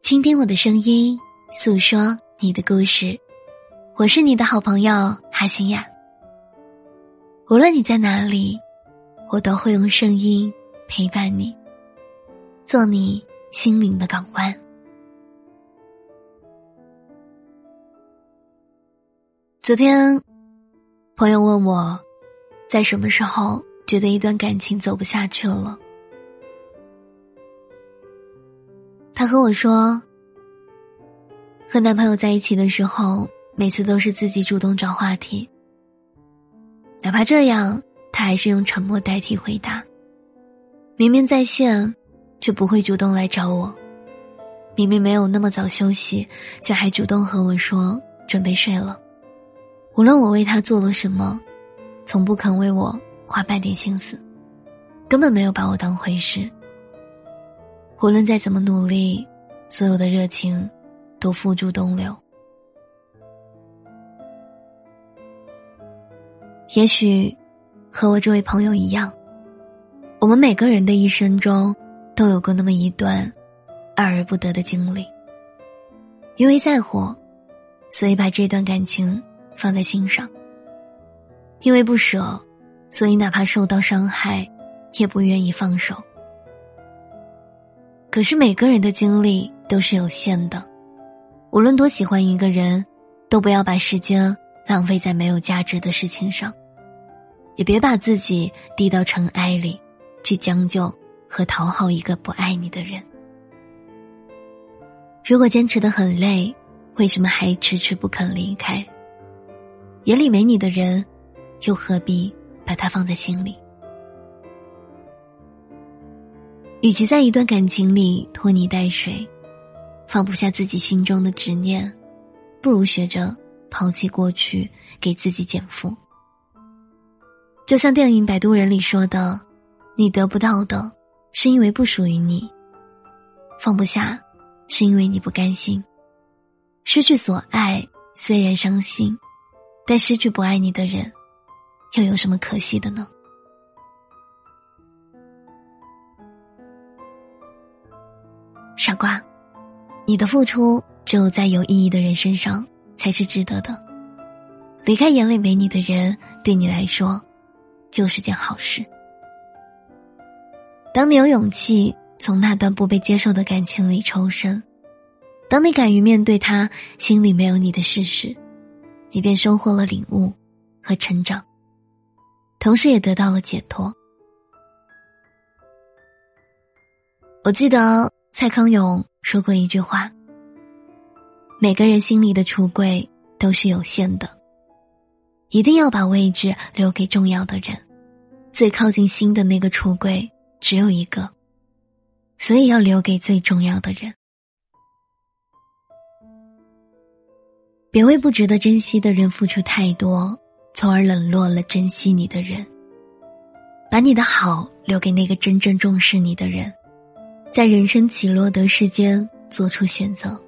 倾听我的声音，诉说你的故事。我是你的好朋友哈心雅。无论你在哪里，我都会用声音陪伴你，做你心灵的港湾。昨天，朋友问我，在什么时候觉得一段感情走不下去了？和我说，和男朋友在一起的时候，每次都是自己主动找话题，哪怕这样，他还是用沉默代替回答。明明在线，却不会主动来找我；明明没有那么早休息，却还主动和我说准备睡了。无论我为他做了什么，从不肯为我花半点心思，根本没有把我当回事。无论再怎么努力，所有的热情都付诸东流。也许和我这位朋友一样，我们每个人的一生中都有过那么一段爱而不得的经历。因为在乎，所以把这段感情放在心上；因为不舍，所以哪怕受到伤害，也不愿意放手。可是每个人的精力都是有限的，无论多喜欢一个人，都不要把时间浪费在没有价值的事情上，也别把自己低到尘埃里，去将就和讨好一个不爱你的人。如果坚持的很累，为什么还迟迟不肯离开？眼里没你的人，又何必把他放在心里？与其在一段感情里拖泥带水，放不下自己心中的执念，不如学着抛弃过去，给自己减负。就像电影《摆渡人》里说的：“你得不到的，是因为不属于你；放不下，是因为你不甘心。失去所爱虽然伤心，但失去不爱你的人，又有什么可惜的呢？”傻瓜，你的付出只有在有意义的人身上才是值得的。离开眼里没你的人，对你来说就是件好事。当你有勇气从那段不被接受的感情里抽身，当你敢于面对他心里没有你的事实，你便收获了领悟和成长，同时也得到了解脱。我记得。蔡康永说过一句话：“每个人心里的橱柜都是有限的，一定要把位置留给重要的人。最靠近心的那个橱柜只有一个，所以要留给最重要的人。别为不值得珍惜的人付出太多，从而冷落了珍惜你的人。把你的好留给那个真正重视你的人。”在人生起落的世间做出选择，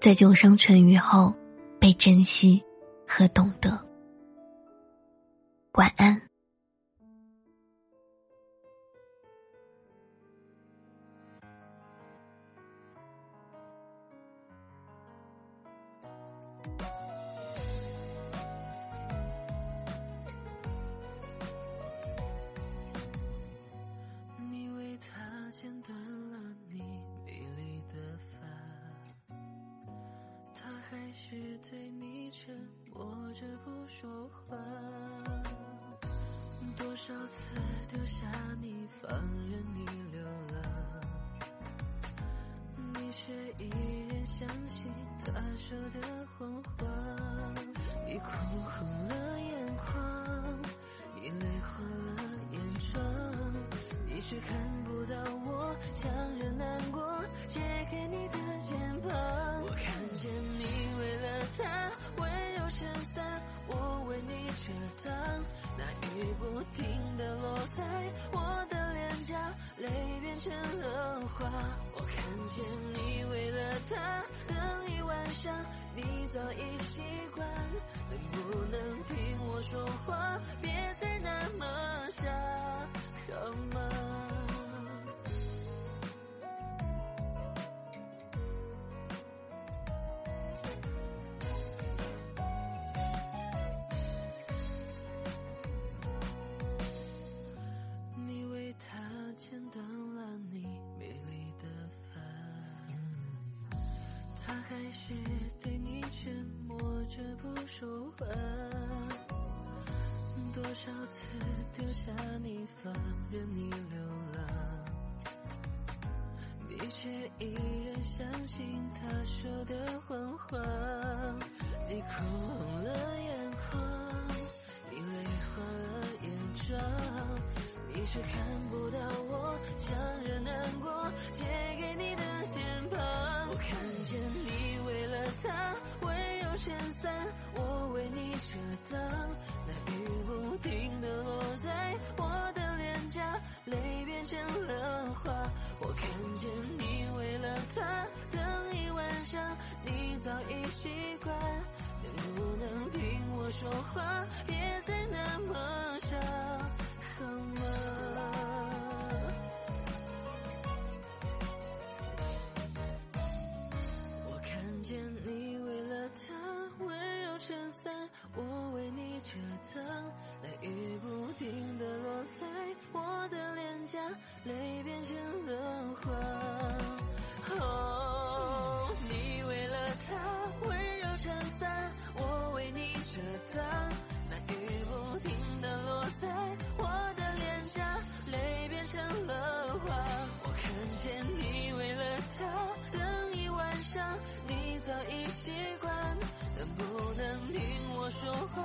在旧伤痊愈后被珍惜和懂得。晚安。始对你沉默着不说话，多少次丢下你，放任你流浪，你却依然相信他说的话。已习惯。能不能听我说话，别再那么傻，好吗？他还是对你沉默着不说话？多少次丢下你，放任你流浪，你却依然相信他说的谎话。你哭红了眼眶，你泪花了眼妆，你却看不到我遮挡。那雨不停的落挡，那雨不停的落在我的脸颊，泪变成了花。哦，你为了他温柔撑伞，我为你遮挡，那雨不停的落在我的脸颊，泪变成了花。我看见你为了他等一晚上，你早已习惯，能不能听我说话，